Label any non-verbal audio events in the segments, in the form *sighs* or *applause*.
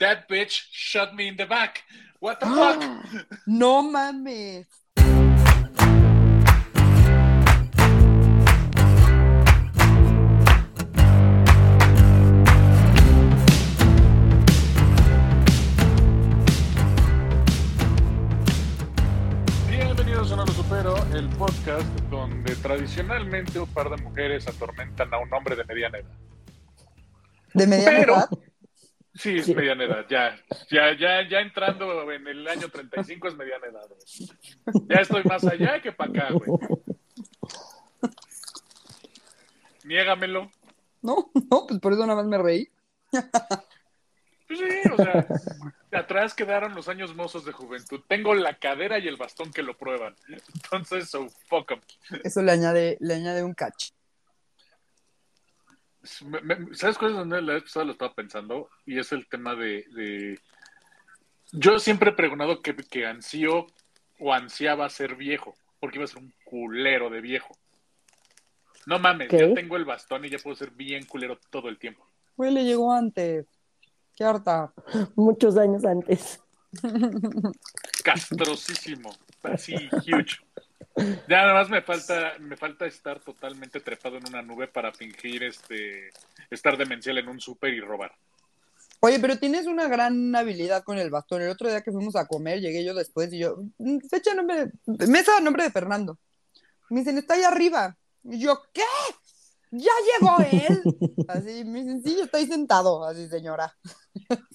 That bitch shot me in the back. What the fuck? *gasps* No mames. Bienvenidos a No Lo Supero, el podcast donde tradicionalmente un par de mujeres atormentan a un hombre de mediana edad. ¿De mediana Pero- edad? Sí, es mediana edad, ya, ya, ya, ya entrando en el año 35 es mediana edad. güey. Ya estoy más allá que para acá, güey. Niégamelo. No, no, pues por eso nada más me reí. Pues sí, o sea, atrás quedaron los años mozos de juventud. Tengo la cadera y el bastón que lo prueban. Entonces, so fuck 'em. Eso le añade, le añade un catch. Me- me- ¿Sabes cuál es donde la vez pasada lo estaba pensando? Y es el tema de. de- Yo siempre he preguntado que, que ansío o ansiaba ser viejo, porque iba a ser un culero de viejo. No mames, ¿Qué? ya tengo el bastón y ya puedo ser bien culero todo el tiempo. Güey, le llegó antes. Qué harta. *laughs* muchos años antes. Castrosísimo, así huge. Ya nada más me falta, me falta estar totalmente trepado en una nube para fingir este estar demencial en un súper y robar. Oye, pero tienes una gran habilidad con el bastón. El otro día que fuimos a comer, llegué yo después y yo, "Mm, fecha nombre, mesa nombre de Fernando. Me dicen, está ahí arriba. Y yo, ¿qué? ¿Ya llegó él? *laughs* Así, me dicen, sí, está ahí sentado, así, señora. *laughs*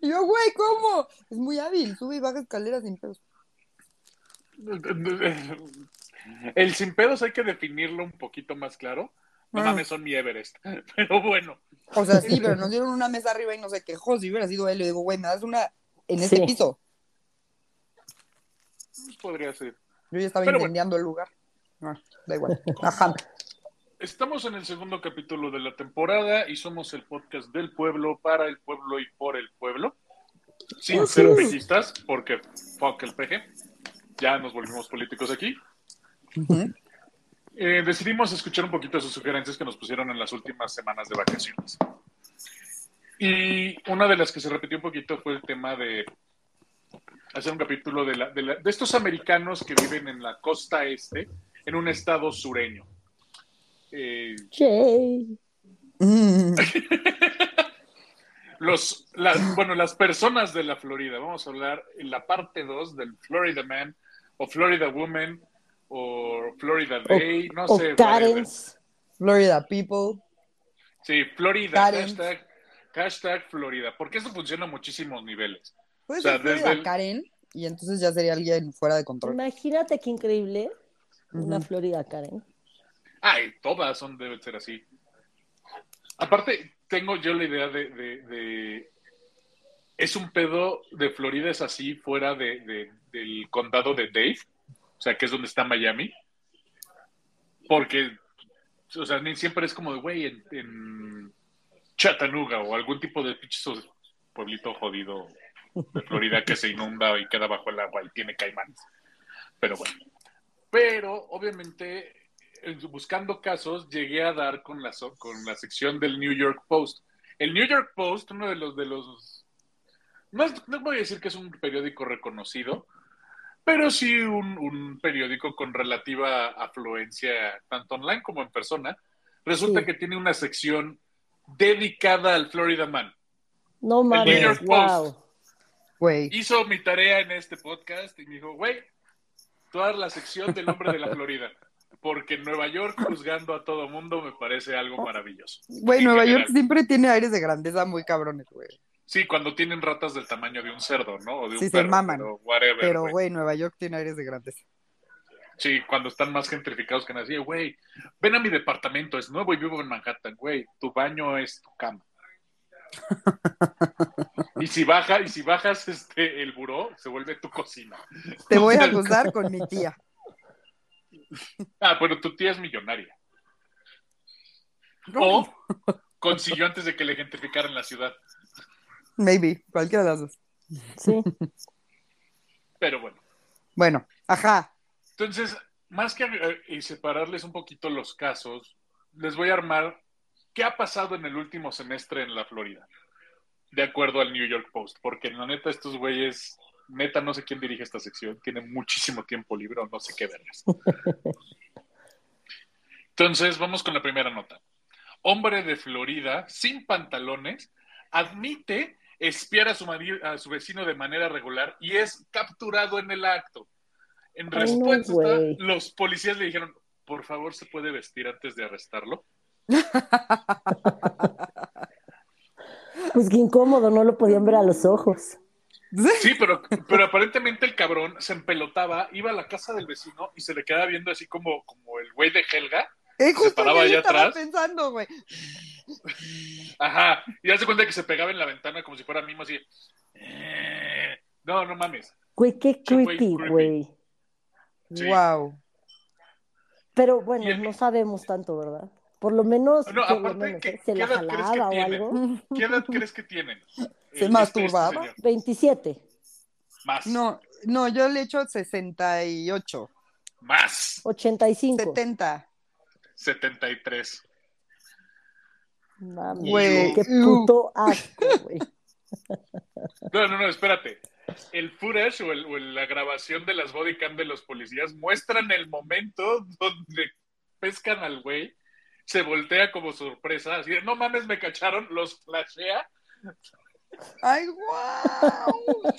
Y yo, güey, ¿cómo? Es muy hábil, sube y baja escaleras sin pedos. El sin pedos hay que definirlo un poquito más claro. No Ah. mames, son mi Everest. *laughs* Pero bueno, O sea, sí, *laughs* pero nos dieron una mesa arriba y no se quejó. Si hubiera sido él, le digo, güey, me das una en este Sí. piso. pues podría ser. Yo ya estaba Pero bueno. incendiando el lugar. Ah, da igual. Ajá. Estamos en el segundo capítulo de la temporada y somos el podcast del pueblo, para el pueblo y por el pueblo. Sin ser es. pejistas, porque fuck el peje. Ya nos volvimos políticos aquí. Eh, decidimos escuchar un poquito de sus sugerencias que nos pusieron en las últimas semanas de vacaciones. Y una de las que se repitió un poquito fue el tema de hacer un capítulo de, la- de la- de estos americanos que viven en la costa este, en un estado sureño. Eh, *laughs* los, las, bueno, las personas de la Florida. Vamos a hablar en la parte 2 del Florida Man o Florida Woman o Florida Day, no O sé. Karens. Florida People. Sí, Florida, Karen. hashtag, hashtag Florida, porque eso funciona a muchísimos niveles. Puede O sea, ser Florida desde el- Karen y entonces ya sería alguien fuera de control. Imagínate qué increíble una. Florida Karen. Ay, todas son, deben ser así. Aparte, tengo yo la idea de, de- de- es un pedo de Florida, es así, fuera de, de- del condado de Dave, o sea, que es donde está Miami. Porque, o sea, siempre es como de, güey, en, Chattanooga o algún tipo de pueblito jodido de Florida que se inunda y queda bajo el agua y tiene caimanes. Pero bueno. Pero, obviamente, en- buscando casos, llegué a dar con la, con la sección del New York Post. El New York Post, uno de los de los no, es- no voy a decir que es un periódico reconocido, pero sí un, un periódico con relativa afluencia, tanto online como en persona. Resulta Sí. que tiene una sección dedicada al Florida Man. No New mames, York wow. Güey. Hizo mi tarea en este podcast y me dijo, güey, toda la sección del hombre de la Florida. Porque Nueva York juzgando a todo mundo me parece algo maravilloso. Güey, Nueva general. York siempre tiene aires de grandeza muy cabrones, güey. Sí, cuando tienen ratas del tamaño de un cerdo, ¿no? O de un Sí, se perro, maman. Pero, whatever, Pero, güey. Nueva York tiene aires de grandeza. Sí, cuando están más gentrificados que nadie, güey, ven a mi departamento, es nuevo y vivo en Manhattan, güey, tu baño es tu cama. y si baja, y si bajas este el buró, se vuelve tu cocina. Te voy a *laughs* acusar con mi tía. Ah, bueno, tu tía es millonaria. O consiguió antes de que le gentrificaran la ciudad. Maybe, cualquiera de las dos. Sí. Pero bueno. Bueno, ajá. Entonces, más que eh, y separarles un poquito los casos, les voy a armar qué ha pasado en el último semestre en la Florida. de acuerdo al New York Post, porque la neta estos güeyes, neta no sé quién dirige esta sección, tiene muchísimo tiempo libre o no sé qué vergas. Entonces, vamos con la primera nota. Hombre de Florida, sin pantalones, admite espiar a su, mari- a su vecino de manera regular y es capturado en el acto. En Ay, no, respuesta, los policías le dijeron, por favor, ¿se puede vestir antes de arrestarlo? *laughs* Pues qué incómodo, no lo podían ver a los ojos. Sí, pero, pero aparentemente el cabrón se empelotaba, iba a la casa del vecino y se le quedaba viendo así como, como el güey de Helga. Eh, justo paraba allá estaba atrás. pensando, güey. *laughs* Ajá. Y hace cuenta que se pegaba en la ventana como si fuera mimo así. Eh, No, no mames. Güey, qué creepy, güey. Sí. Wow. Pero bueno, el- no sabemos tanto, ¿verdad? Por lo menos, No, por lo aparte, menos, ¿qué- ¿eh? se la edad crees que jalaba o algo. ¿Qué edad *laughs* crees que tienen? ¿Se Este- masturbaba? este señor. 27, Más. No, no, yo le echo 68, Más. 85. 70. 73. Mames, Güey, qué puto asco, güey. No, no, no, espérate. El footage o, el- o la grabación de las bodycam de los policías muestran el momento donde pescan al güey, se voltea como sorpresa, así de, no mames, me cacharon, los flashea. ¡Ay, wow!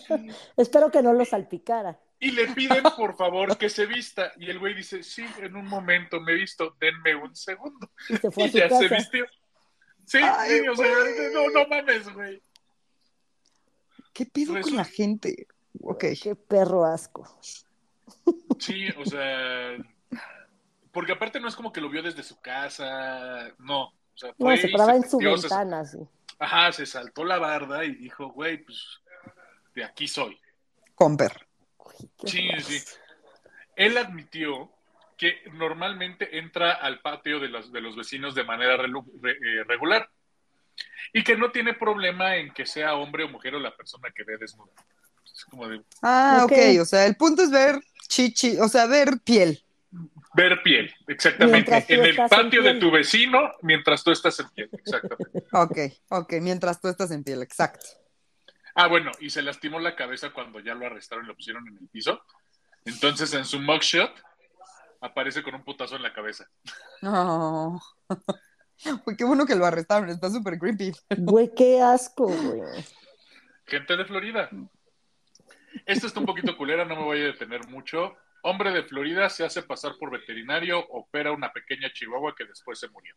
Espero que no lo salpicara. Y le piden, por favor, que se vista. Y el güey dice, sí, en un momento me he visto, denme un segundo. Y se fue Y a su ya se vistió. Sí, Ay, sí, o sea, no, no mames, güey. ¿Qué pido con la gente? Ok. Qué perro asco. Sí, o sea, porque aparte no es como que lo vio desde su casa, no. O sea, No, se paraba en su metió, se- ventana, sí. Ajá, se saltó la barda y dijo, güey, pues de aquí soy. Comper. Sí, sí. Él admitió que normalmente entra al patio de los, de los vecinos de manera re- eh, regular y que no tiene problema en que sea hombre o mujer o la persona que ve desnuda. Es como de Ah, Ok. ok. O sea, el punto es ver chichi, o sea, ver piel. ver piel, exactamente. En el en patio de tu vecino mientras tú estás en piel, exactamente. *laughs* Ok, ok. Mientras tú estás en piel, exacto. Ah, bueno, y se lastimó la cabeza cuando ya lo arrestaron y lo pusieron en el piso. Entonces en su mugshot aparece con un putazo en la cabeza. No. *laughs* Uy, qué bueno que lo arrestaron. Está súper creepy. Güey, qué asco, güey. Gente de Florida. Esto está un poquito culera, no me voy a detener mucho. Hombre de Florida se hace pasar por veterinario, opera una pequeña chihuahua que después se murió.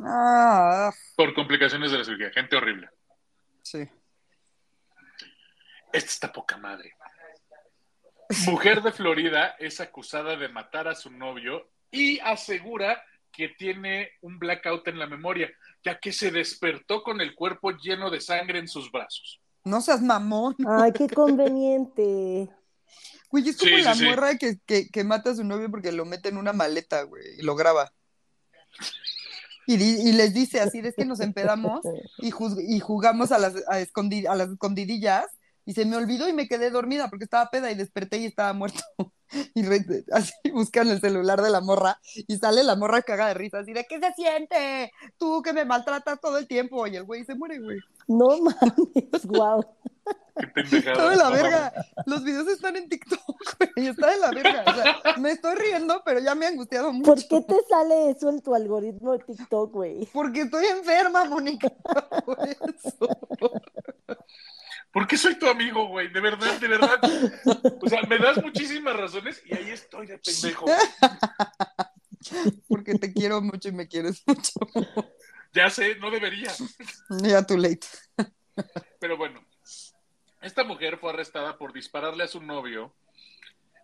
Ah, Por complicaciones de la cirugía. Gente horrible. sí. Esta está poca madre. Mujer de Florida es acusada de matar a su novio y asegura que tiene un blackout en la memoria, ya que se despertó con el cuerpo lleno de sangre en sus brazos. No seas mamón. Ay, qué conveniente. Güey, es como Sí, la sí. morra que, que, que mata a su novio porque lo mete en una maleta, güey, y lo graba. Y, les dice así, es que nos empedamos y, juz- y jugamos a las, a, escondi- a las escondidillas y se me olvidó y me quedé dormida porque estaba peda y desperté y estaba muerto. *laughs* Y re- así *laughs* buscan el celular de la morra y sale la morra caga de risa, así de, ¿qué se siente? Tú que me maltratas todo el tiempo. Y el güey se muere, güey. No mames. *laughs* Qué pendejada. Está de la No verga. Los videos están en TikTok, güey. Está de la verga. O sea, me estoy riendo, pero ya me he angustiado mucho. ¿Por qué te sale eso en tu algoritmo de TikTok, güey? Porque estoy enferma, Mónica. Por eso. ¿Por qué soy tu amigo, güey? De verdad, de verdad. O sea, me das muchísimas razones y ahí estoy de pendejo. Porque te quiero mucho y me quieres mucho. Ya sé, no debería. Ya too late. Pero bueno, esta mujer fue arrestada por dispararle a su novio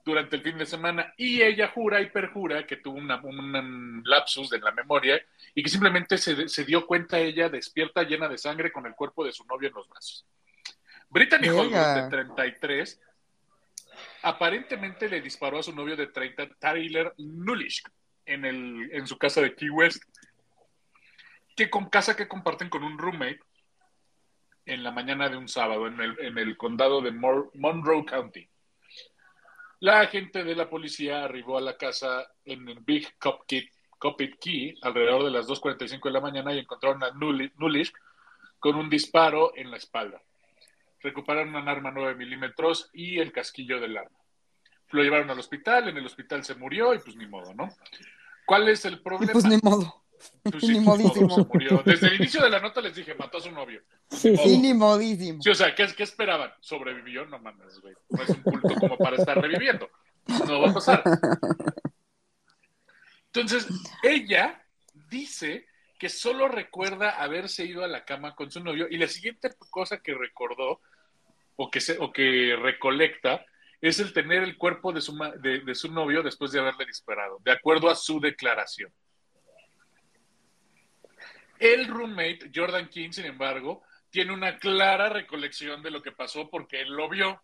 durante el fin de semana y ella jura y perjura que tuvo una- un lapsus de la memoria y que simplemente se, se dio cuenta ella despierta llena de sangre con el cuerpo de su novio en los brazos. Brittany. Holbrook, de 33, aparentemente le disparó a su novio de 30, Tyler Nulish, en, el, en su casa de Key West, que con casa que comparten con un roommate en la mañana de un sábado en el, en el condado de Mor- Monroe County. La agente de la policía arribó a la casa en el Big Copkit, Copit Key alrededor de las 2.45 de la mañana y encontraron a Nuli- Nulish con un disparo en la espalda. Recuperaron un arma 9 milímetros y el casquillo del arma. Lo llevaron al hospital, en el hospital se murió y pues ni modo, ¿no? ¿Cuál es el problema? pues ni modo. Pues *laughs* sí, ni modo, modísimo. murió. Desde el inicio de la nota les dije, mató a su novio. Sí. ni modísimo. Sí, o sea, ¿qué, qué esperaban? ¿Sobrevivió? No mames, güey. No es un culto como para estar reviviendo. No va a pasar. *laughs* Entonces, ella dice que solo recuerda haberse ido a la cama con su novio y la siguiente cosa que recordó o que, se, o que recolecta es el tener el cuerpo de su, de, de su novio después de haberle disparado, de acuerdo a su declaración. El roommate, Jordan King, sin embargo, tiene una clara recolección de lo que pasó porque él lo vio.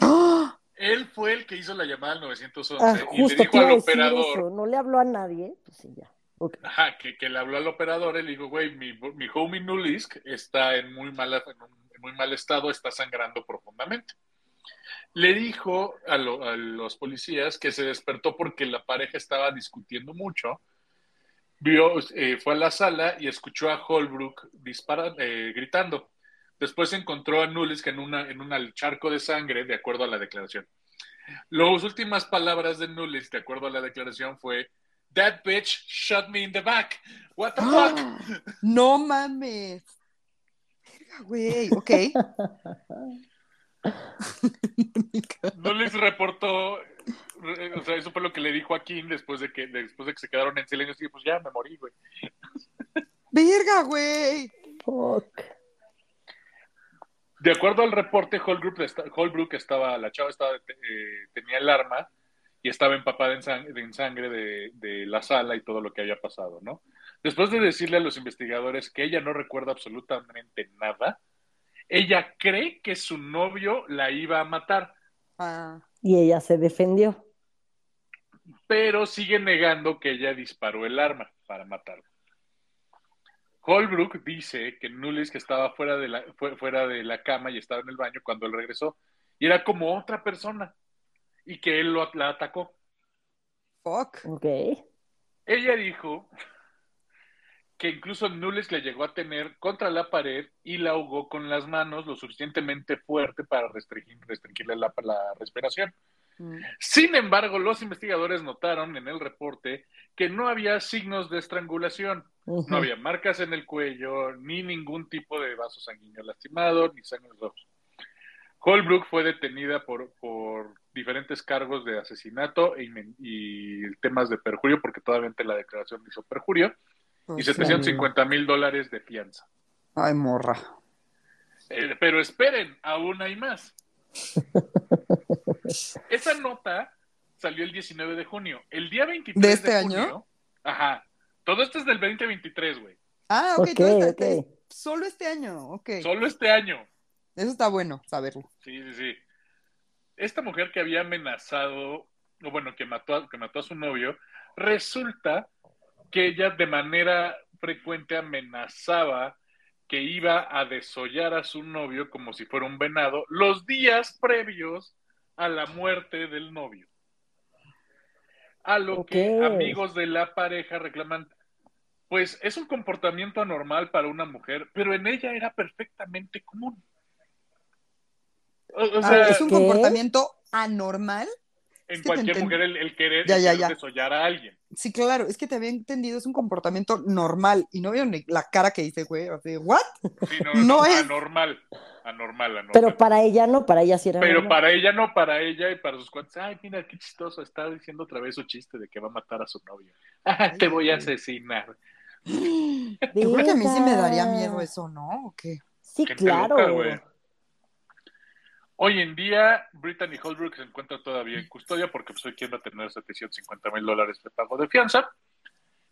¡Ah! Él fue el que hizo la llamada al 911 Ah, y le dijo al operador, eso. No le habló a nadie. Pues sí, ya. Que, le habló al operador, él dijo, güey, mi, mi homie Nulisk está en muy, mala, en, muy mal estado, está sangrando profundamente. Le dijo a, lo- a los policías que se despertó porque la pareja estaba discutiendo mucho, vio, eh, fue a la sala y escuchó a Holbrook dispara- eh, gritando. Después encontró a Nulisk en, una, en un charco de sangre, de acuerdo a la declaración. Las últimas palabras de Nulisk, de acuerdo a la declaración, fue That bitch shot me in the back. What the fuck? ¡Ah! No mames. Verga, Güey, ok. *laughs* Nulisk reportó, eh, o sea, eso fue lo que le dijo a King después de que, después de que se quedaron en silencio. Y pues ya me morí, güey. Verga, güey. Fuck. De acuerdo al reporte, Holbrook, Holbrook estaba, la chava estaba, eh, tenía el arma y estaba empapada en sangre, en sangre de, de la sala y todo lo que había pasado, ¿no? Después de decirle a los investigadores que ella no recuerda absolutamente nada, ella cree que su novio la iba a matar, Ah, Y ella se defendió. pero sigue negando que ella disparó el arma para matarlo. Holbrook dice que Nulis que estaba fuera de, la, fue- fuera de la cama y estaba en el baño cuando él regresó y era como otra persona y que él lo, la atacó. fuck. Ok. Ella dijo *laughs* que incluso Nulis le llegó a tener contra la pared y la ahogó con las manos lo suficientemente fuerte para restringir, restringirle la, la respiración. Mm. Sin embargo, los investigadores notaron en el reporte que no había signos de estrangulación. No había marcas en el cuello, ni ningún tipo de vaso sanguíneo lastimado, ni sangre en los ojos. Holbrook fue detenida por, por diferentes cargos de asesinato y, temas de perjurio, porque todavía la declaración hizo perjurio, y Pues, 750 mil dólares de fianza. Ay, morra. Eh, pero esperen, aún hay más. *laughs* Esa nota salió el 19 de junio. El día 23 ¿De este junio, año? Ajá. Todo esto es del 2023, güey. Ah, ok. Ok, todo este- ok. Solo este año, ok. Solo este año. Eso está bueno saberlo. Sí, sí, sí. Esta mujer que había amenazado, o bueno, que mató, a, que mató a su novio, resulta que ella de manera frecuente amenazaba que iba a desollar a su novio como si fuera un venado los días previos a la muerte del novio. A lo que amigos de la pareja reclaman, pues es un comportamiento anormal para una mujer, pero en ella era perfectamente común. O, o Ah, sea, es un ¿qué? comportamiento anormal. en es que te cualquier mujer el, el querer, Ya, el ya, querer ya. desollar a alguien. Sí, claro, es que te había entendido, es un comportamiento normal. Y no vieron ni la cara que hice, güey. Así, ¿what? Sí, no, *laughs* No no, es- anormal, anormal, anormal. Pero para ella no, para ella sí era Pero normal. para ella no, para ella y para sus cuantos. Ay, mira qué chistoso, está diciendo otra vez su chiste de que va a matar a su novio. *laughs* Ah, te voy a asesinar. *gasps* Yo creo que a mí sí me daría miedo eso, ¿no? ¿O qué? Sí, claro. loca, güey. Hoy en día, Brittany Holbrook se encuentra todavía en custodia porque pues, hoy quien va a tener 750 mil dólares de pago de fianza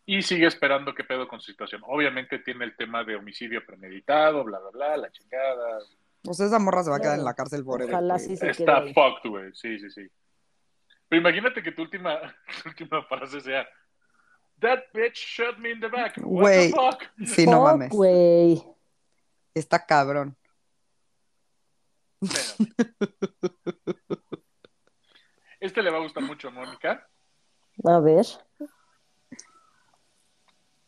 y sigue esperando qué pedo con su situación. Obviamente tiene el tema de homicidio premeditado, bla, bla, bla, la chingada. Pues esa morra se va a quedar en la cárcel forever. Ojalá sí se quede Está ahí. fucked, güey. Sí, sí, sí. Pero imagínate que tu última, *laughs* tu última frase sea That bitch shot me in the back. What the fuck? Sí, no Fuck, mames. güey. Está cabrón. Espérame. Este le va a gustar mucho a Mónica. A ver.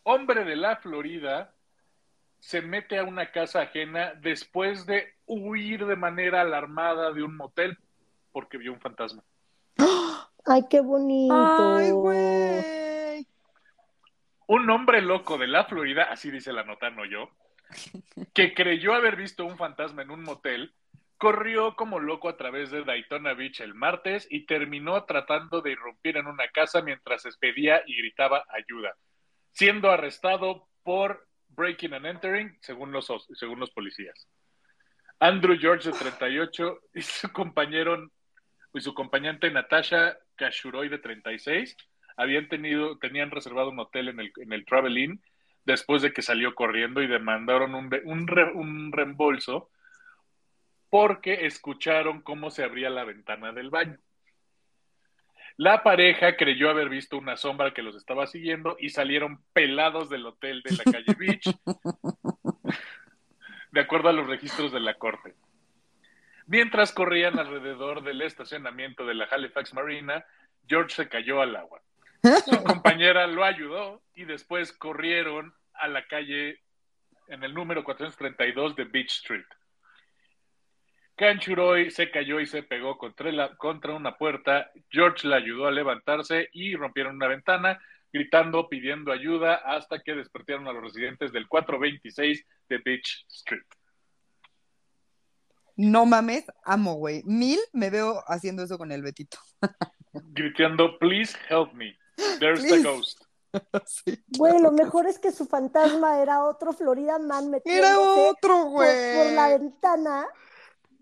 Hombre de la Florida se mete a una casa ajena después de huir de manera alarmada de un motel porque vio un fantasma. Ay, qué bonito. Ay, güey. Un hombre loco de la Florida, así dice la nota, no yo, que creyó haber visto un fantasma en un motel, corrió como loco a través de Daytona Beach el martes y terminó tratando de irrumpir en una casa mientras pedía y gritaba ayuda, siendo arrestado por breaking and entering, según los, según los policías. Andrew George, de 38, y su compañero y su acompañante Natasha Kashuroy, de 36, habían tenido, tenían reservado un hotel en el, en el Travel Inn después de que salió corriendo y demandaron un, un, un reembolso porque escucharon cómo se abría la ventana del baño. La pareja creyó haber visto una sombra que los estaba siguiendo y salieron pelados del hotel de la calle Beach, de acuerdo a los registros de la corte. Mientras corrían alrededor del estacionamiento de la Halifax Marina, George se cayó al agua. Su *laughs* compañera lo ayudó y después corrieron a la calle en el número 432 de Beach Street. Canchuroy se cayó y se pegó contra, la, contra una puerta. George le ayudó a levantarse y rompieron una ventana, gritando, pidiendo ayuda, hasta que despertaron a los residentes del 426 de Beach Street. No mames, amo, güey. Mil me veo haciendo eso con el Betito. *laughs* Gritando, please help me. There's the ghost. *laughs* Sí, güey, lo mejor es que su fantasma era otro Florida Man metiéndose Era otro, por, güey. por la ventana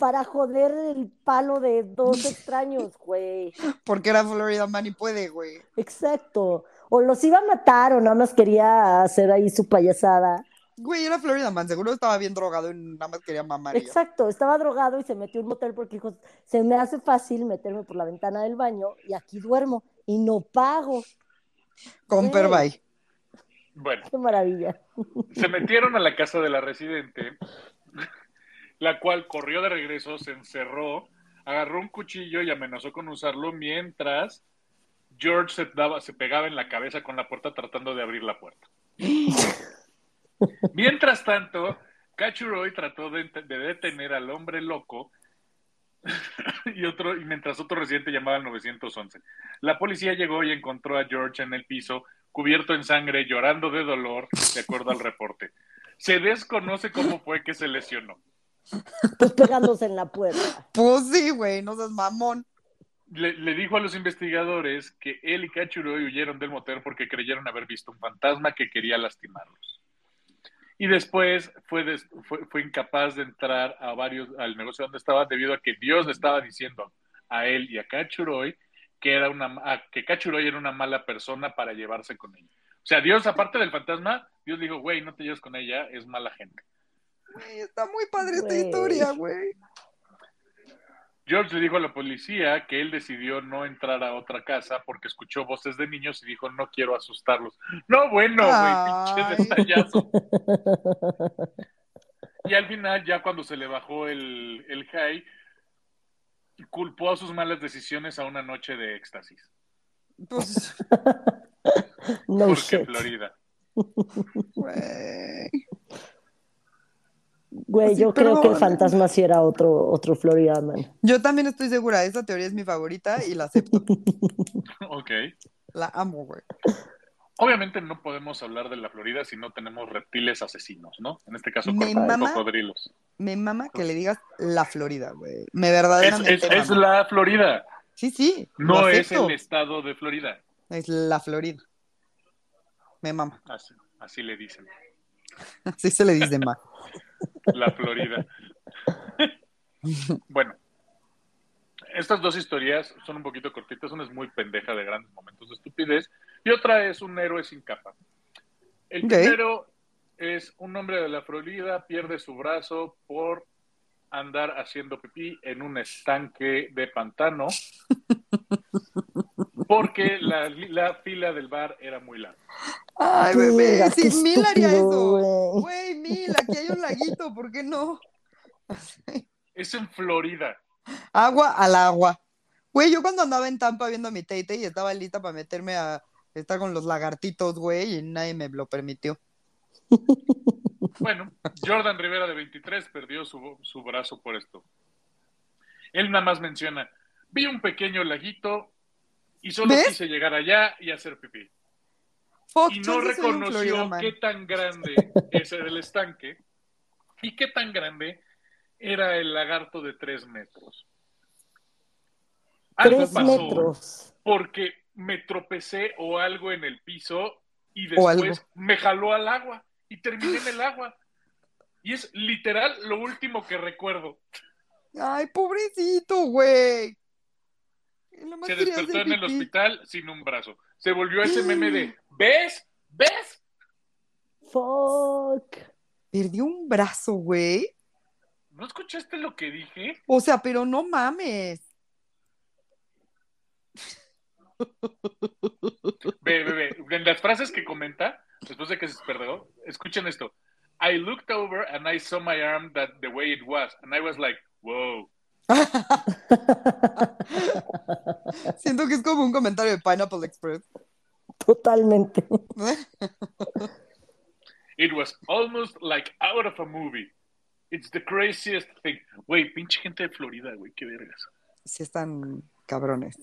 para joder el palo de dos extraños, *laughs* güey. Porque era Florida Man y puede, güey. Exacto. O los iba a matar o nada más quería hacer ahí su payasada. Güey, era Florida Man, seguro estaba bien drogado y nada más quería mamar. Exacto, estaba drogado y se metió en un motel porque dijo, se me hace fácil meterme por la ventana del baño y aquí duermo y no pago. Con. Perbay. Bueno, Qué maravilla. se metieron a la casa de la residente, *laughs* la cual corrió de regreso, se encerró, agarró un cuchillo y amenazó con usarlo mientras George se, daba, se pegaba en la cabeza con la puerta tratando de abrir la puerta. *laughs* Mientras tanto, Cachuroy trató de, de detener al hombre loco *laughs* y, otro, y mientras otro residente llamaba al 911. La policía llegó y encontró a George en el piso, cubierto en sangre, llorando de dolor, de acuerdo al reporte. Se desconoce cómo fue que se lesionó. *laughs* Pues pegándose en la puerta. Pues sí, güey, no seas mamón. Le, le dijo a los investigadores que él y Cachuroy huyeron del motel porque creyeron haber visto un fantasma que quería lastimarlos. Y después fue, des- fue, fue incapaz de entrar a varios, al negocio donde estaba debido a que Dios le estaba diciendo a él y a Cachuroy que, era una, a- que Cachuroy era una mala persona para llevarse con ella. O sea, Dios, aparte del fantasma, Dios dijo, güey, no te lleves con ella, es mala gente. Güey, está muy padre esta Güey. historia, güey. George le dijo a la policía que él decidió no entrar a otra casa porque escuchó voces de niños y dijo, no quiero asustarlos. No, bueno, güey, pinche detallazo. *laughs* Y al final, ya cuando se le bajó el, el high, culpó a sus malas decisiones a una noche de éxtasis. Pues, *laughs* No porque shit. Florida. güey. Güey, Sí, yo creo que el fantasma sí era otro, otro Florida Man. Yo también estoy segura, esa teoría es mi favorita y la acepto. *laughs* Ok. La amo, güey. Obviamente no podemos hablar de la Florida si no tenemos reptiles asesinos, ¿no? En este caso, mama- cocodrilos. Me mama que le digas la Florida, güey. Me verdaderamente es- es la Florida, Sí, sí. no es el estado de Florida. Es la Florida. Me mama. Así, así le dicen. *laughs* Así se le dice ma. La Florida. *laughs* bueno, estas dos historias son un poquito cortitas. Una es muy pendeja de grandes momentos de estupidez y otra es un héroe sin capa. El Ok. primero es un hombre de la Florida pierde su brazo por andar haciendo pipí en un estanque de pantano *laughs* porque la, la fila del bar era muy larga. Ay, bebé. qué Sí, Mil haría eso. güey. Mil, aquí hay un laguito, ¿por qué no? Es en Florida. Agua al agua. Güey, yo cuando andaba en Tampa viendo mi Tate y estaba lista para meterme a estar con los lagartitos, güey, y nadie me lo permitió. Bueno, Jordan Rivera de 23 perdió su, su brazo por esto. Él nada más menciona, vi un pequeño laguito y solo ¿Ves? quise llegar allá y hacer pipí. Fuck, Y no reconoció qué tan grande *laughs* ese era el estanque y qué tan grande era el lagarto de tres metros. Algo Tres pasó metros. porque me tropecé o algo en el piso y después me jaló al agua y terminé en el *sighs* agua. Y es literal lo último que recuerdo. Ay, pobrecito, güey. Se despertó en el hospital sin un brazo. Se volvió ese meme de, *gasps* ¿ves? ¿Ves? Fuck. Perdió un brazo, güey. ¿No escuchaste lo que dije? O sea, pero no mames. Ve, ve, ve. En las frases que comenta, después de que se perdió, escuchen esto. I looked over and I saw my arm that the way it was. And I was like, wow. *laughs* Siento que es como un comentario de Pineapple Express. Totalmente. *laughs* It was almost like out of a movie. It's the craziest thing. Güey, pinche gente de Florida, güey, qué vergas. Sí están cabrones.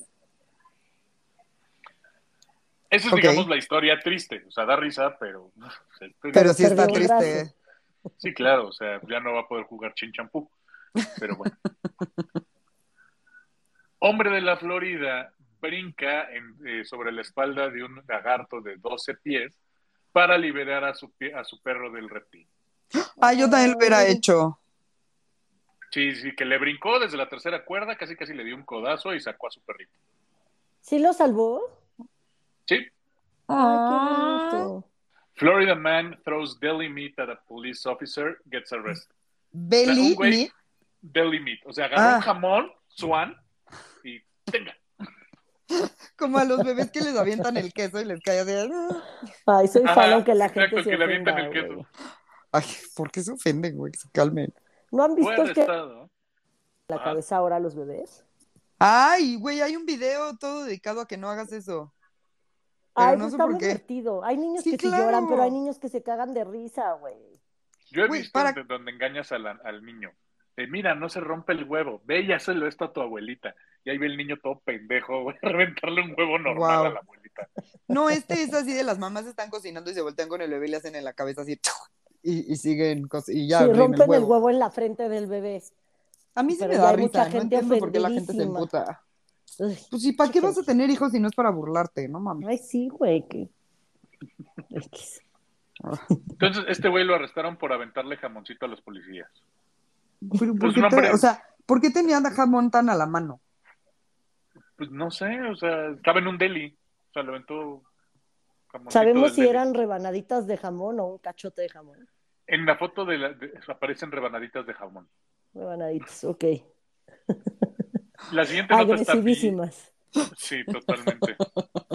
Esa es, digamos, la historia triste. O sea, da risa, pero... Pero sí está triste. Sí, claro, o sea, ya no va a poder jugar chin champú. Pero bueno. *laughs* Hombre de la Florida brinca en- eh, sobre la espalda de un lagarto de 12 pies para liberar a su, pie- a su perro del reptil. *gasps* Ah, yo también lo hubiera hecho. Sí, sí, que le brincó desde la tercera cuerda, casi casi le dio un codazo y sacó a su perrito. ¿Sí lo salvó? Sí. Ah, qué bonito. Florida man throws deli meat at a police officer, gets arrested. Belly meat. Deli meat, o sea, agarró Ah. un jamón, swan, y tenga. Como a los bebés que les avientan el queso y les cae así. ¡ah! Ay, soy fan aunque la exacto, gente se que le avientan el queso. güey. Ay, ¿por qué se ofenden, güey? Que se calmen. ¿No han visto que arrestado. la cabeza ahora a los bebés? Ay, güey, hay un video todo dedicado a que no hagas eso. Pero Ay, no pues está muy divertido. Hay niños Sí, que sí claro. lloran, pero hay niños que se cagan de risa, güey. Yo he Güey, visto para- de- donde engañas la- al niño. De, mira, no se rompe el huevo. Ve y hazlo esto a tu abuelita. Y ahí ve el niño todo pendejo, güey, *laughs* a reventarle un huevo normal a la abuelita. No, este es así de las mamás están cocinando y se voltean con el bebé y le hacen en la cabeza así. Y, y siguen y ya sí, rompen el huevo. en la frente del bebé. A mí sí Pero me da risa, mucha no gente entiendo por qué la gente se emputa. Uy, Pues sí, ¿para qué vas a tener hijos si no es para burlarte? No mames. Ay, sí, güey. Que... *laughs* Entonces, este güey lo arrestaron por aventarle jamoncito a los policías. Pero, ¿por Pues qué te- o sea, ¿por qué tenía jamón tan a la mano? Pues no sé, o sea, estaba en un deli. O sea, lo aventó ¿Sabemos si deli. eran rebanaditas de jamón o un cachote de jamón? En la foto de la, de- aparecen rebanaditas de jamón. Rebanaditas, ok. *laughs* La siguiente nota está... bi- Agresivísimas. Sí, totalmente.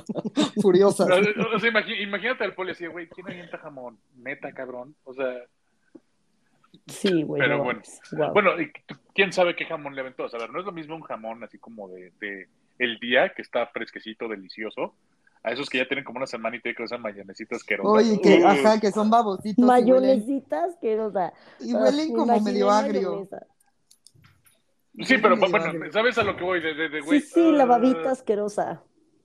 *laughs* Furiosas. O sea, imagínate al poli así, güey, ¿quién avienta jamón? Neta, cabrón. O sea, Sí, güey. Pero no bueno. Guau. bueno, y quién sabe qué jamón le aventó. O sea, a ver, no es lo mismo un jamón así como de, de el día, que está fresquecito, delicioso, a esos que ya tienen como una semanita y que usan mayonesitas asquerosas. Oye, que, Uy. ajá, que son babositos. o sea, y huelen como medio agrio. mayonesa. Sí, pero medio bueno, agrio. ¿sabes a lo que voy? De, de, de, Sí, güey, sí, la ah, babita asquerosa.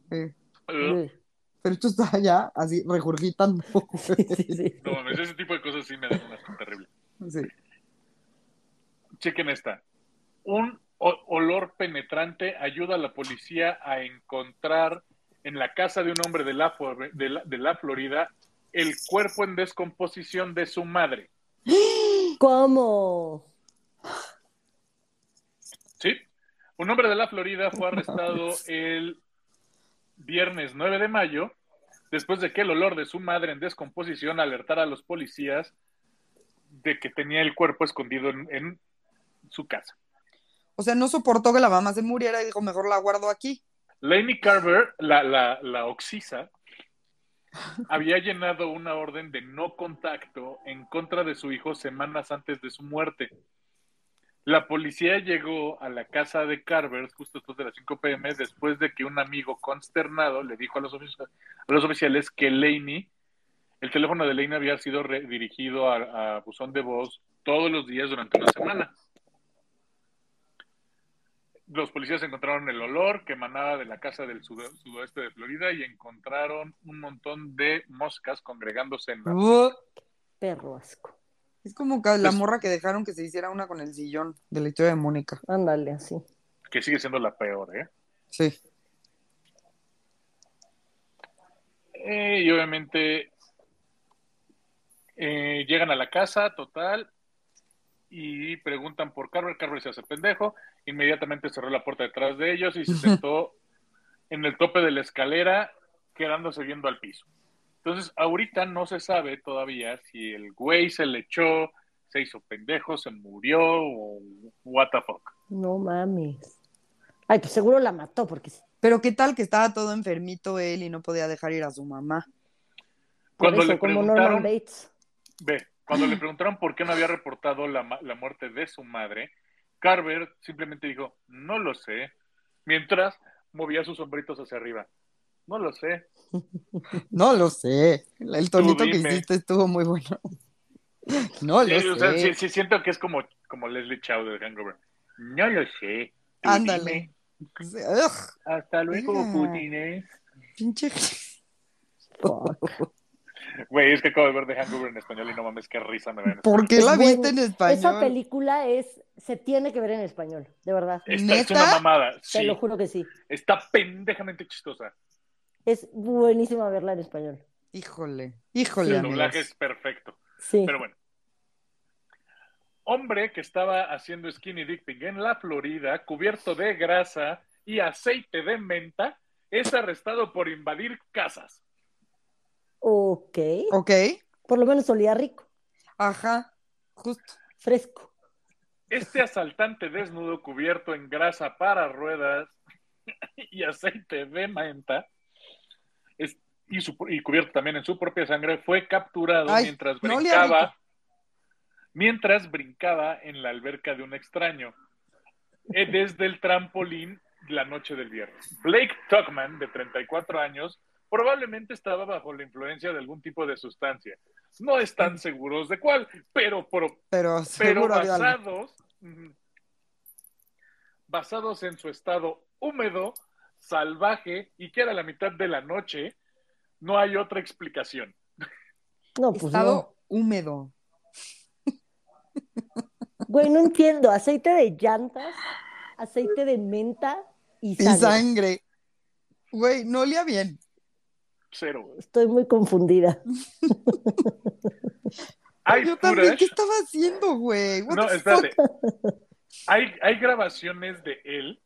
Pero esto está ya así, regurgitando. *laughs* Sí, sí, sí. no mames, ese tipo de cosas sí me dan una terrible. Sí. Chequen esta. Un olor penetrante ayuda a la policía a encontrar en la casa de un hombre de la, Flor- de la, de la Florida el cuerpo en descomposición de su madre. ¿Cómo? ¿Sí? Un hombre de la Florida fue arrestado el viernes 9 de mayo después de que el olor de su madre en descomposición alertara a los policías de que tenía el cuerpo escondido en, en su casa. O sea, no soportó que la mamá se muriera y dijo, mejor la guardo aquí. Laney Carver, la, la, la oxisa, había llenado una orden de no contacto en contra de su hijo semanas antes de su muerte. La policía llegó a la casa de Carver justo después de las 5 pm después de que un amigo consternado le dijo a los, ofici- a los oficiales que Laney El teléfono de Lane había sido dirigido a, a buzón de voz todos los días durante una semana. Los policías encontraron el olor que emanaba de la casa del sudo- sudoeste de Florida y encontraron un montón de moscas congregándose en la... Uh, Perro asco. es como la Pues- morra que dejaron que se hiciera una con el sillón de la historia de Mónica. Ándale, así. que sigue siendo la peor, ¿eh? Sí. Eh, y obviamente eh, llegan a la casa, total, y preguntan por Carver. Carver se hace pendejo, inmediatamente cerró la puerta detrás de ellos y se *laughs* sentó en el tope de la escalera, quedándose viendo al piso. Entonces, ahorita no se sabe todavía si el güey se le echó, se hizo pendejo, se murió o what the fuck. No mames. Ay, pues seguro la mató porque Pero qué tal que estaba todo enfermito él y no podía dejar ir a su mamá. por Cuando eso, le como Norman Bates. Ve, cuando le preguntaron por qué no había reportado la, la muerte de su madre, Carver simplemente dijo, no lo sé, mientras movía sus sombritos hacia arriba. No lo sé. *laughs* No lo sé. El tonito que hiciste estuvo muy bueno. *laughs* No lo Sí, o sea, sé. sí, sí siento que es como, como Leslie Chow de Hangover. No lo sé. Tú Ándale. Hasta luego. Putines. pinche. *laughs* Fuck. Güey, es que acabo de ver de Hangover en español y no mames, qué risa me ven. ¿Por qué Es la viste en Esa español? película es, se tiene que ver en español, de verdad. Esta es ¿Neta? una mamada. Te lo juro que sí. está pendejamente chistosa. Es buenísima verla en español. Híjole, híjole, Sí. El amigos. doblaje es perfecto. Sí. Pero bueno. Hombre que estaba haciendo skinny dipping en la Florida, cubierto de grasa y aceite de menta, es arrestado por invadir casas. Ok. Ok, Por lo menos olía rico, ajá, justo. fresco. Este asaltante desnudo cubierto en grasa para ruedas *laughs* y aceite de menta es- y, su- y cubierto también en su propia sangre fue capturado Ay, mientras no olía brincaba rico. mientras brincaba en la alberca de un extraño eh, desde el trampolín la noche del viernes. Blake Tuckman, de 34 años, probablemente estaba bajo la influencia de algún tipo de sustancia. No están seguros de cuál, pero Pero pero basados, basados en su estado húmedo, salvaje y que era la mitad de la noche, no hay otra explicación. No, pues Estado húmedo. no. Güey, no entiendo. Aceite de llantas, aceite de menta y Y sangre. sangre. Güey, no olía bien. Cero. Estoy muy confundida. *laughs* Yo también, footage- ¿qué estaba haciendo, güey? No, espérate. Hay, hay grabaciones de él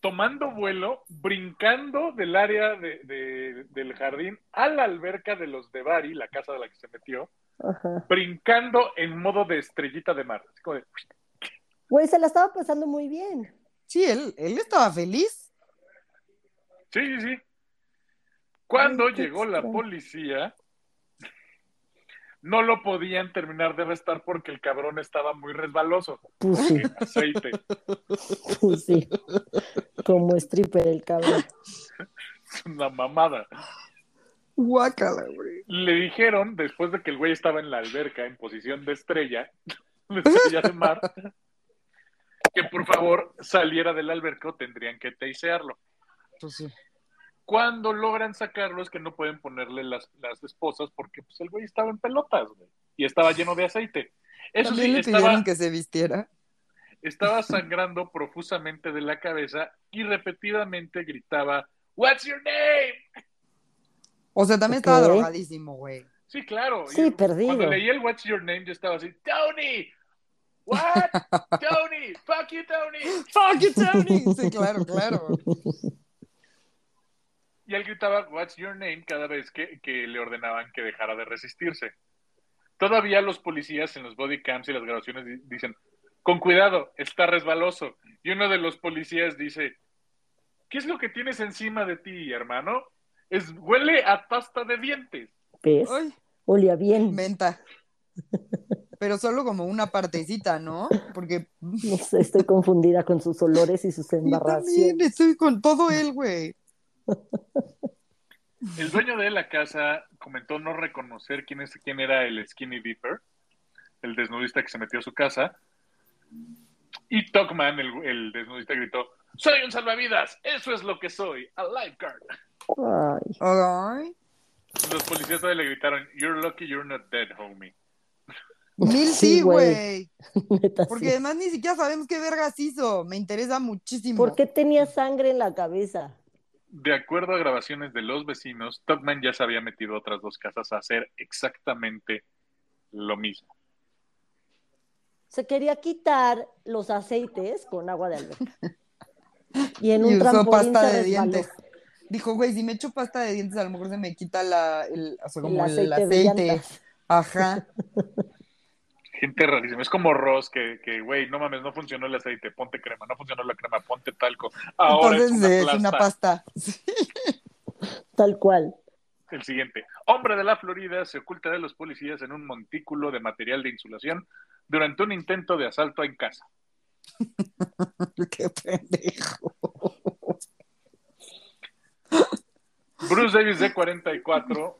tomando vuelo, brincando del área de- de- del jardín a la alberca de los de Bari, la casa de la que se metió, Ajá. brincando en modo de estrellita de mar. Así como de- Güey, se la estaba pasando muy bien. Sí, él, él estaba feliz. Sí, sí, sí. Cuando Ay, llegó la policía, no lo podían terminar de arrestar porque el cabrón estaba muy resbaloso. Pues sí, aceite. *laughs* pues sí. Como stripper el cabrón. *laughs* Es una mamada. Guácala, güey. Le dijeron, después de que el güey estaba en la alberca en posición de estrella, *laughs* de estrella de mar, que por favor saliera del alberca o tendrían que teisearlo. Pues sí. Cuando logran sacarlo es que no pueden ponerle las, las esposas porque pues, el güey estaba en pelotas, güey, y estaba lleno de aceite. Eso También sí, le estaba, pidieron que se vistiera. estaba sangrando *laughs* profusamente de la cabeza y repetidamente gritaba, What's your name? O sea, también estaba drogadísimo, güey. Sí, claro. Sí, Y perdido. Cuando leí el What's Your Name, yo estaba así, Tony, what? *laughs* Tony, fuck you, Tony. Fuck you, Tony. Sí, claro, claro. *laughs* Y él gritaba What's Your Name cada vez que, que le ordenaban que dejara de resistirse. Todavía los policías en los body cams y las grabaciones di- dicen, con cuidado, está resbaloso. Y uno de los policías dice, ¿qué es lo que tienes encima de ti, hermano? Es, huele a pasta de dientes. ¿Ves? Ay, Olía bien. menta. Pero solo como una partecita, ¿no? Porque No *laughs* sé, estoy confundida con sus olores y sus yo también embarraciones. estoy con todo él, güey. El dueño de la casa comentó no reconocer quién, es, quién era el Skinny Dipper, el desnudista que se metió a su casa. Y Tuckman, el, el desnudista, gritó, soy un salvavidas, eso es lo que soy, a lifeguard. Ay. Los policías todavía le gritaron, you're lucky you're not dead, homie. Mil Sí, güey. *laughs* sí. Porque además ni siquiera sabemos qué vergas hizo. Me interesa muchísimo. ¿Por qué tenía sangre en la cabeza? De acuerdo a grabaciones de los vecinos, Tuckman ya se había metido a otras dos casas a hacer exactamente lo mismo. Se quería quitar los aceites con agua de alberca. *laughs* Y en un Y usó trampolín pasta se de dientes. Dijo, güey, si me echo pasta de dientes, a lo mejor se me quita la, el, o sea, El como el aceite. Ajá. *laughs* Gente rarísima. Es como Ross, que, que, güey, no mames, no funcionó el aceite, ponte crema, no funcionó la crema, ponte talco. Ahora Entonces es, es una pasta. *laughs* Tal cual. El siguiente. Hombre de la Florida se oculta de los policías en un montículo de material de insulación durante un intento de asalto en casa. *laughs* Qué pendejo. Bruce Davis, de 44,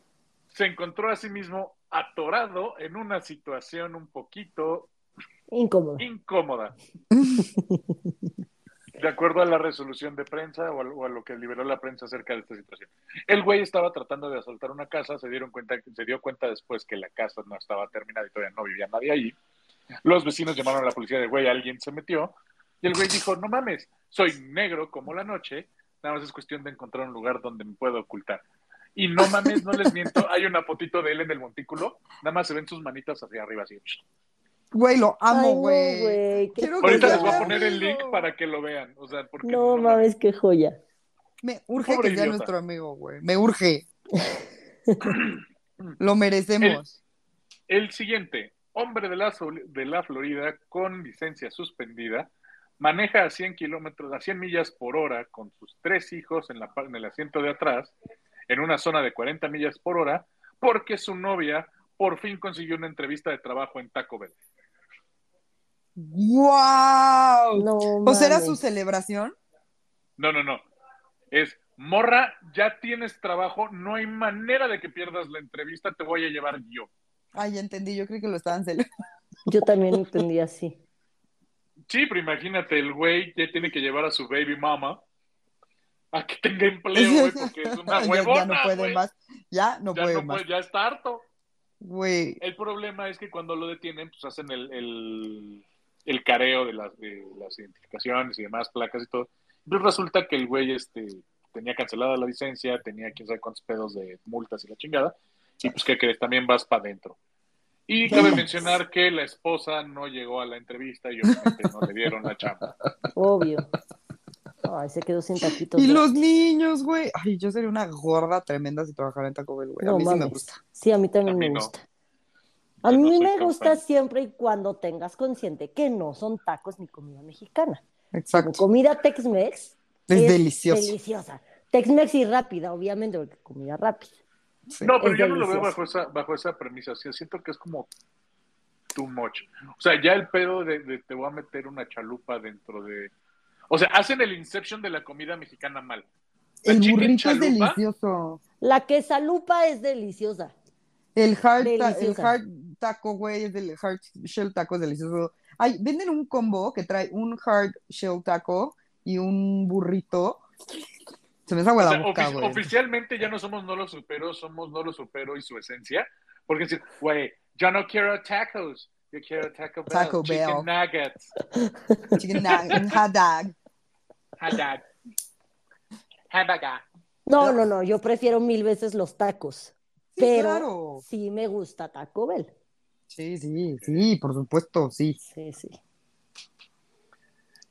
se encontró a sí mismo atorado en una situación un poquito incómoda. *laughs* De acuerdo a la resolución de prensa o a, o a lo que liberó la prensa acerca de esta situación. El güey estaba tratando de asaltar una casa, se dieron cuenta, se dio cuenta después que la casa no estaba terminada y todavía no vivía nadie ahí. Los vecinos llamaron a la policía de güey, alguien se metió. Y el güey dijo, no mames, soy negro como la noche, nada más es cuestión de encontrar un lugar donde me puedo ocultar. Y no mames, no les miento, hay una fotito de él en el montículo, nada más se ven sus manitas hacia arriba así. Güey, lo amo, no, güey. güey, qué Quiero que Ahorita les voy a poner el link para que lo vean. O sea, porque No mames, qué joya. Me urge Pobre que sea idiota. nuestro amigo, güey. Me urge. *clears throat* lo merecemos. El siguiente, hombre de la, de la Florida con licencia suspendida, maneja a 100 kilómetros, a 100 millas por hora con sus tres hijos en, la, en el asiento de atrás, en una zona de 40 millas por hora, porque su novia por fin consiguió una entrevista de trabajo en Taco Bell. ¡Wow! No ¿O será mames. su celebración? No, no, no. Es, morra, ya tienes trabajo, no hay manera de que pierdas la entrevista, te voy a llevar yo. Ay, ya entendí. Yo creo que lo estaban celebrando. *laughs* Yo también entendí así. Sí, pero imagínate, el güey ya tiene que llevar a su baby mama a que tenga empleo, güey, *laughs* porque es una huevona, ya, no puede más. Ya no Ya puede no más. puede, ya está harto. Güey. El problema es que cuando lo detienen, pues hacen el, el, el careo de las, de las identificaciones y demás, placas y todo. Pues resulta que el güey este, tenía cancelada la licencia, tenía quién sabe cuántos pedos de multas y la chingada. Y pues, ¿qué crees? También vas para adentro. Y cabe mencionar que la esposa no llegó a la entrevista y obviamente no le dieron la chamba. Obvio. Ay, se quedó sin taquitos. Y los niños, güey. Ay, yo sería una gorda tremenda si trabajara en Taco Bell, güey. A No mí sí me mames. gusta. Sí, a mí también A mí me no. gusta. A Yo mí me gusta fan. siempre y cuando tengas consciente que no son tacos ni comida mexicana. Como Exacto. comida Tex-Mex Es delicioso. deliciosa. Tex-Mex y rápida, obviamente, porque comida rápida. Sí. No, pero Es yo no lo veo bajo esa, bajo esa premisa. Siento que es como too much. O sea, ya el pedo de, de te voy a meter una chalupa dentro de. O sea, hacen el Inception de la comida mexicana mal. La El burrito es delicioso. La quesalupa es deliciosa. El hard, ta- el Deliciosa. hard taco, güey, es del hard shell taco es delicioso. Ay, venden un combo que trae un hard shell taco y un burrito. Se me o la sea, boca, ofi- güey. oficialmente ya no somos no lo supero, somos no lo supero y su esencia. Porque decir, güey, yo no quiero tacos, yo quiero Taco Bell, Taco chicken nuggets, *laughs* Chicken nug- un hot dog. hot dog, hamburger. No, no, no, yo prefiero mil veces los tacos. Sí, pero claro. sí me gusta Taco Bell. Sí, sí, sí, por supuesto, sí. Sí, sí.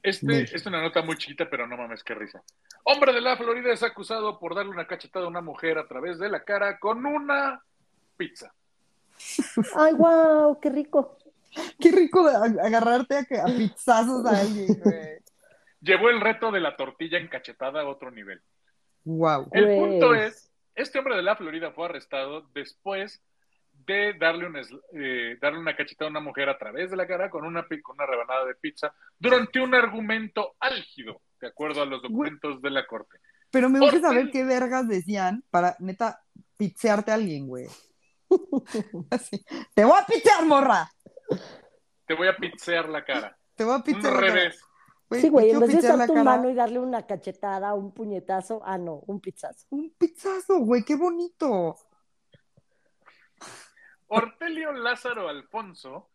Este es una nota muy chiquita, pero no mames, qué risa. Hombre de la Florida es acusado por darle una cachetada a una mujer a través de la cara con una pizza. Ay, wow, qué rico. *laughs* Qué rico agarrarte a, a pizzazos a alguien, güey. Llevó el reto de la tortilla encachetada a otro nivel. Wow. El Güey. punto es, este hombre de la Florida fue arrestado después de darle, un es- eh, darle una cachetada a una mujer a través de la cara con una, con una rebanada de pizza durante un argumento álgido, de acuerdo a los documentos de la corte. Pero me gusta saber qué vergas decían para, neta, pizzearte a alguien, güey. *laughs* Así, Te voy a pizzear, morra. Te voy a pizzear la cara. Te voy a Un pizzear la cara. revés. Sí, güey, en vez de usar tu cara. mano y darle una cachetada, un puñetazo, ah, no, un pizzazo. Un pizzazo, güey, qué bonito. Ortelio Lázaro Alfonso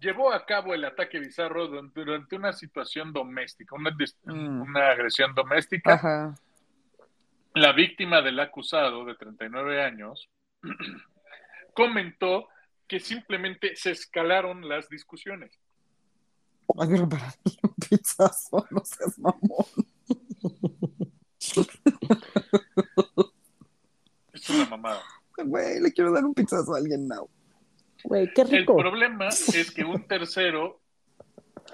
llevó a cabo el ataque bizarro durante una situación doméstica, una, Mm. una agresión doméstica. Ajá. La víctima del acusado de 39 años *clears throat* comentó que simplemente se escalaron las discusiones. Ay, pero para mí un pizzazo, no seas mamón. Es una mamada. Güey, le quiero dar un pizzazo a alguien now. Güey, qué El rico. problema es que un tercero,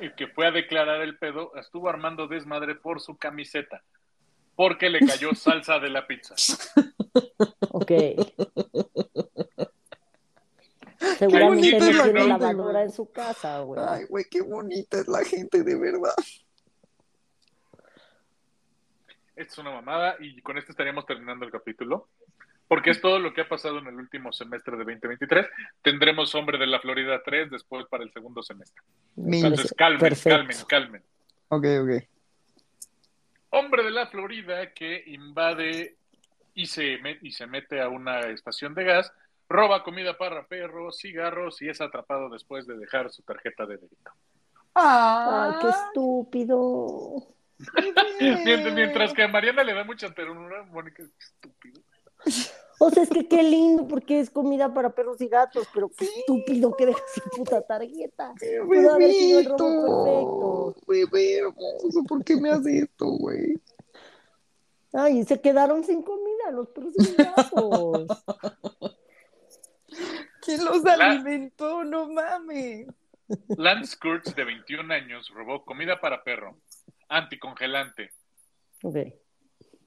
el que fue a declarar el pedo, estuvo armando desmadre por su camiseta, porque le cayó salsa de la pizza. Ok. Seguramente no la tiene lavadora en su casa, güey. Ay, güey, qué bonita es la gente, de verdad. Esto es una mamada y con esto estaríamos terminando el capítulo, porque es todo lo que ha pasado en el último semestre de 2023. Tendremos Hombre de la Florida 3 después para el segundo semestre. Entonces, calmen, Perfecto. calmen, calmen. Ok, ok. Hombre de la Florida que invade y se, met- y se mete a una estación de gas, roba comida para perros, cigarros y es atrapado después de dejar su tarjeta de débito. Ay, qué estúpido. Mientras, que a Mariana le da mucha ternura, Mónica, qué estúpido. O sea, es que qué lindo porque es comida para perros y gatos, pero qué estúpido que dejas su puta tarjeta. Qué Pudo haber sido el bebito. Bebé hermoso, ¿por qué me haces esto, güey? Ay, se quedaron sin comida los perros y gatos. *laughs* ¿Quién los La- alimentó? No mames. Lance Kurtz, de 21 años, robó comida para perro, anticongelante,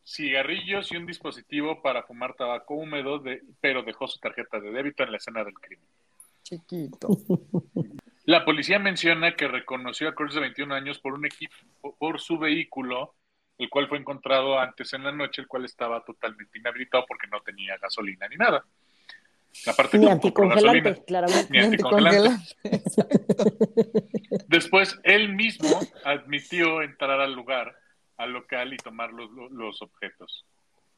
cigarrillos y un dispositivo para fumar tabaco húmedo, de- pero dejó su tarjeta de débito en la escena del crimen. Chiquito. *laughs* La policía menciona que reconoció a Kurtz de 21 años por un equipo, por su vehículo, el cual fue encontrado antes en la noche, el cual estaba totalmente inhabilitado porque no tenía gasolina ni nada. Aparte, Ni claramente. Ni anticongelante. Anticongelante. Después, él mismo *laughs* admitió entrar al lugar, al local y tomar los, los objetos.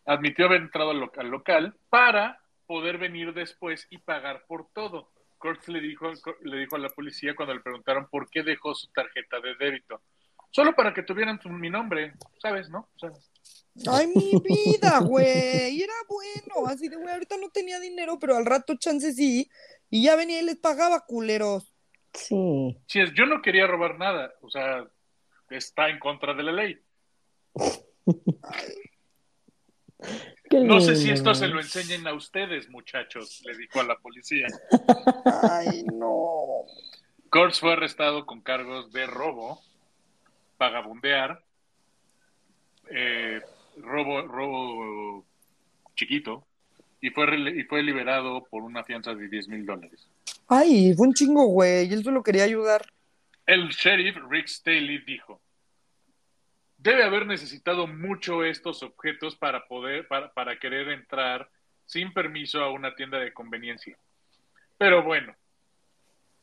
Admitió haber entrado al, lo- al local para poder venir después y pagar por todo. Kurtz le dijo, le dijo a la policía cuando le preguntaron por qué dejó su tarjeta de débito. Solo para que tuvieran mi nombre, ¿sabes? ¿No? Sea, Ay, mi *laughs* vida, güey. Era bueno. Así de, güey, ahorita no tenía dinero, pero al rato chance sí. Y ya venía y les pagaba, culeros. Sí. si es, yo no quería robar nada, o sea, está en contra de la ley. *laughs* No sé si esto se lo enseñen a ustedes, muchachos, le dijo a la policía. Ay, no. Kurtz fue arrestado con cargos de robo, vagabundear, robo, robo chiquito, y fue, y fue liberado por una fianza de 10 mil dólares. Ay, fue un chingo, güey. Él solo quería ayudar. El sheriff Rick Staley dijo, debe haber necesitado mucho estos objetos para poder, para, para querer entrar sin permiso a una tienda de conveniencia. Pero bueno,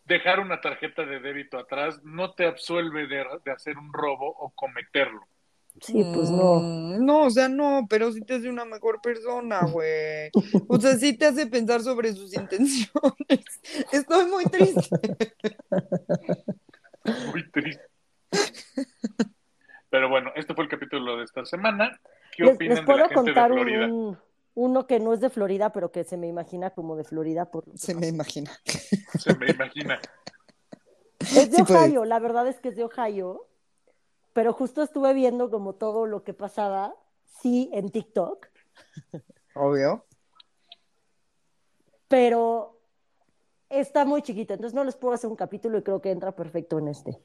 dejar una tarjeta de débito atrás no te absuelve de, de hacer un robo o cometerlo. Sí, pues no. Mm, No, o sea, no, pero sí te hace una mejor persona, güey. O sea, sí te hace pensar sobre sus intenciones. *laughs* Estoy muy triste. Muy triste. Pero bueno, este fue el capítulo de esta semana. ¿Qué Les, opinan les de la puedo gente contar un- Florida? un- uno que no es de Florida, pero que se me imagina como de Florida por que Se me imagina. Se me imagina. Es de Sí puede. Ohio, la verdad es que es de Ohio, pero justo estuve viendo como todo lo que pasaba, sí, en TikTok, Obvio. pero está muy chiquito, entonces no les puedo hacer un capítulo y creo que entra perfecto en este.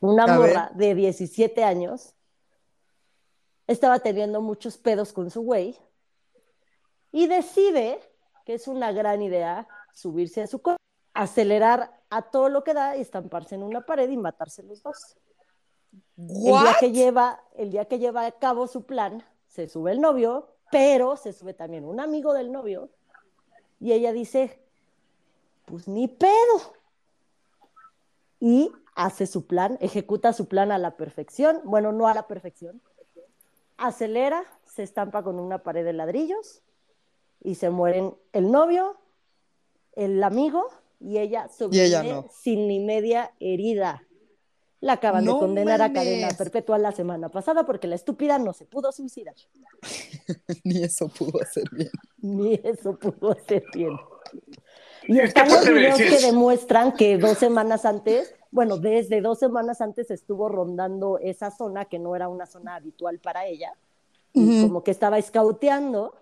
Una A morra de 17 años estaba teniendo muchos pedos con su güey y decide que es una gran idea subirse a su coche, acelerar a todo lo que da y estamparse en una pared y matarse los dos. El día que lleva, el día que lleva a cabo su plan, se sube el novio, pero se sube también un amigo del novio, y ella dice, pues ni pedo. Y hace su plan, ejecuta su plan a la perfección, bueno, no a la perfección, acelera, se estampa con una pared de ladrillos y se mueren el novio, el amigo y ella sobrevive ella no. sin ni media herida. La acaban No de condenar a cadena perpetua la semana pasada porque la estúpida no se pudo suicidar. *laughs* Ni eso pudo hacer bien. Ni eso pudo hacer bien. Y Es que están los videos que demuestran que dos semanas antes, bueno, desde dos semanas antes estuvo rondando esa zona que no era una zona habitual para ella. Y como que estaba escauteando.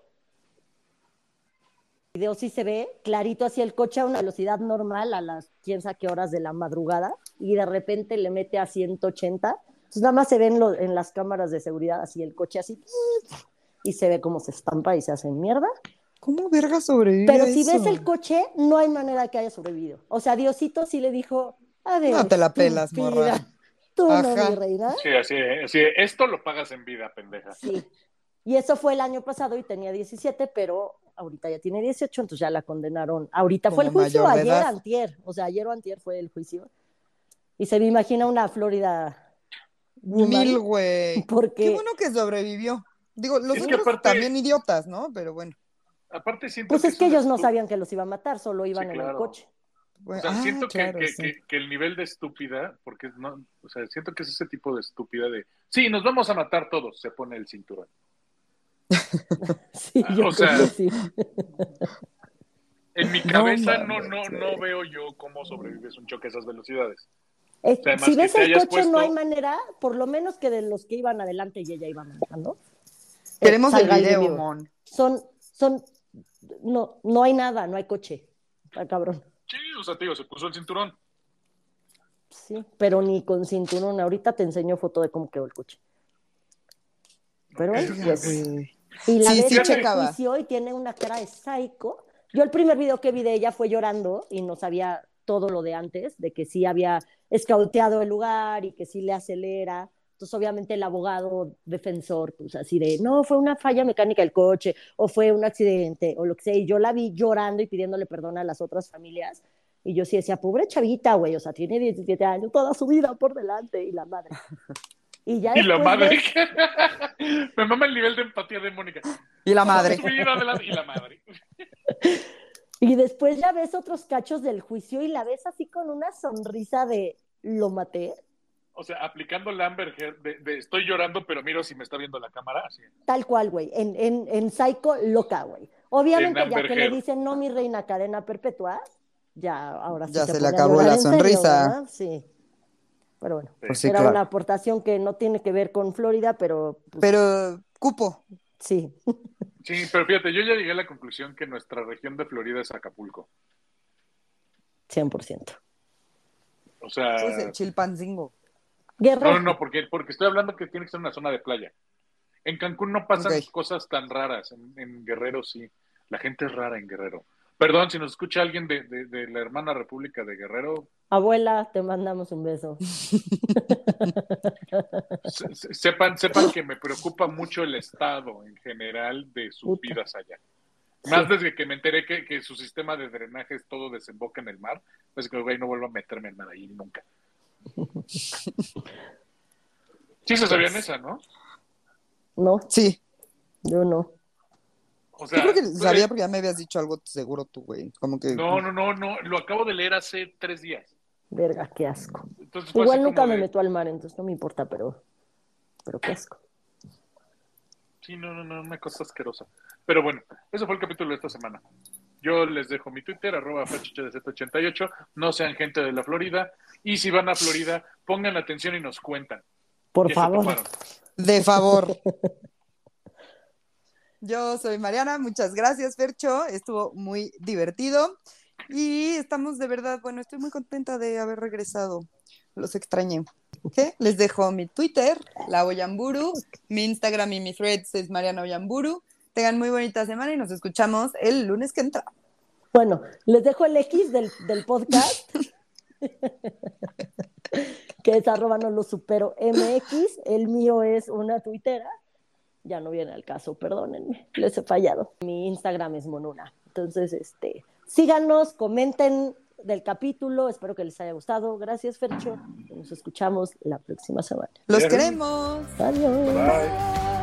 Video sí se ve clarito hacia el coche a una velocidad normal a las quién sabe qué horas de la madrugada y de repente le mete a 180. Entonces nada más se ven lo- en las cámaras de seguridad así el coche así y se ve cómo se estampa y se hace mierda. ¿Cómo verga sobrevive Pero a si eso? ves el coche, no hay manera que haya sobrevivido. O sea, Diosito sí le dijo, a ver, No te la pelas, estúpida, morra. Tú Ajá. no, mi reina. Sí, así, así, esto lo pagas en vida, pendeja. Sí. Y eso fue el año pasado y tenía 17, pero ahorita ya tiene 18, entonces ya la condenaron. Ahorita fue el juicio, ayer, edad. antier. O sea, ayer o antier fue el juicio. Y se me imagina una Florida woman, Mil, güey. *laughs* porque Qué bueno que sobrevivió. Digo, los Es que otros aparte- también idiotas, ¿no? Pero bueno. Aparte siento pues es que ellos no sabían que los iba a matar, solo iban Sí, en el coche. Bueno, O sea, ah, siento que- claro, que, sí. que- que el nivel de estúpida, porque no, o sea, siento que es ese tipo de estúpida de, sí, nos vamos a matar todos, se pone el cinturón. *laughs* Sí, yo o creo sea, que sí. En mi cabeza no, no, güey. no veo yo cómo sobrevives un choque a esas velocidades. Sea, si ves el coche, no hay manera, por lo menos que de los que iban adelante y ella iba manejando. eh, Queremos el video, video. Mon. Son, son, no, no hay nada, no hay coche. Está cabrón. Sí, o sea, te digo, se puso el cinturón. Sí, pero ni con cinturón. Ahorita te enseño foto de cómo quedó el coche. Pero Ok, él, ok, pues, ok. Y la Sí, sí checaba. y tiene una cara de psycho. Yo el primer video que vi de ella fue llorando y no sabía todo lo de antes, de que sí había escauteado el lugar y que sí le acelera. Entonces, obviamente, el abogado defensor, pues así de, no, fue una falla mecánica del coche, o fue un accidente, o lo que sea. Y yo la vi llorando y pidiéndole perdón a las otras familias. Y yo sí decía, pobre chavita, güey, o sea, tiene 17 años, toda su vida por delante, y la madre. *laughs* Y ya Y la madre. ves- *laughs* Me mama el nivel de empatía de Mónica. Y la madre. Y la madre. *laughs* Y después ya ves otros cachos del juicio y la ves así con una sonrisa de lo maté, O sea, aplicando el Amber Heard de, de estoy llorando, pero miro si me está viendo la cámara. Así. tal cual, güey, en, en, en Psycho loca, güey. Obviamente En ya que le dicen no, mi reina, cadena perpetua, ya ahora sí Ya se le acabó la serio, sonrisa. sí. Pero bueno, Pues sí, era claro. una aportación que no tiene que ver con Florida, pero pues, Pero, cupo. sí. Sí, pero fíjate, yo ya llegué a la conclusión que nuestra región de Florida es Acapulco. 100%. O sea, Pues el Chilpancingo. Guerra. no, no, porque, porque estoy hablando que tiene que ser una zona de playa. En Cancún no pasan cosas tan raras, en, en Guerrero sí. La gente es rara en Guerrero. Perdón, si nos escucha alguien de, de- de la hermana República de Guerrero, Abuela, te mandamos un beso. *laughs* se- se- sepan, sepan que me preocupa mucho el estado en general de sus Puta. vidas allá. Más Sí. desde que me enteré que, que su sistema de drenaje es todo desemboca en el mar, pues que güey, no vuelvo a meterme en nada ahí nunca. Sí se sabían esa, ¿no? No, Sí. yo no. O sea, Yo creo que pues, sabía porque ya me habías dicho algo seguro tú, güey. Como que. no, no, no, no, lo acabo de leer hace tres días. Verga, qué asco. Entonces Igual nunca me de- meto al mar, entonces no me importa, pero, pero qué asco. Sí, no, no, no, una cosa asquerosa. Pero bueno, eso fue el capítulo de esta semana. Yo les dejo mi Twitter, arroba fachichadz88. No sean gente de la Florida. Y si van a Florida, pongan atención y nos cuentan. Por ¿Qué se favor. De favor. *laughs* Yo soy Mariana, muchas gracias, Fercho. Estuvo muy divertido. Y estamos de verdad, bueno, estoy muy contenta de haber regresado. Los extrañé. ¿Qué? Les dejo mi Twitter, la Oyamburu, mi Instagram y mi threads es Mariana Oyamburu. Tengan muy bonita semana y nos escuchamos el lunes que entra. Bueno, les dejo el X del, del podcast. *laughs* que es arroba no lo supero MX. El mío es una tuitera. Ya no viene al caso, perdónenme, les he fallado. Mi Instagram es Monuna. Entonces, este, síganos, comenten del capítulo. Espero que les haya gustado. Gracias, Fercho. Nos escuchamos la próxima semana. Los Bien. queremos. Adiós. Bye.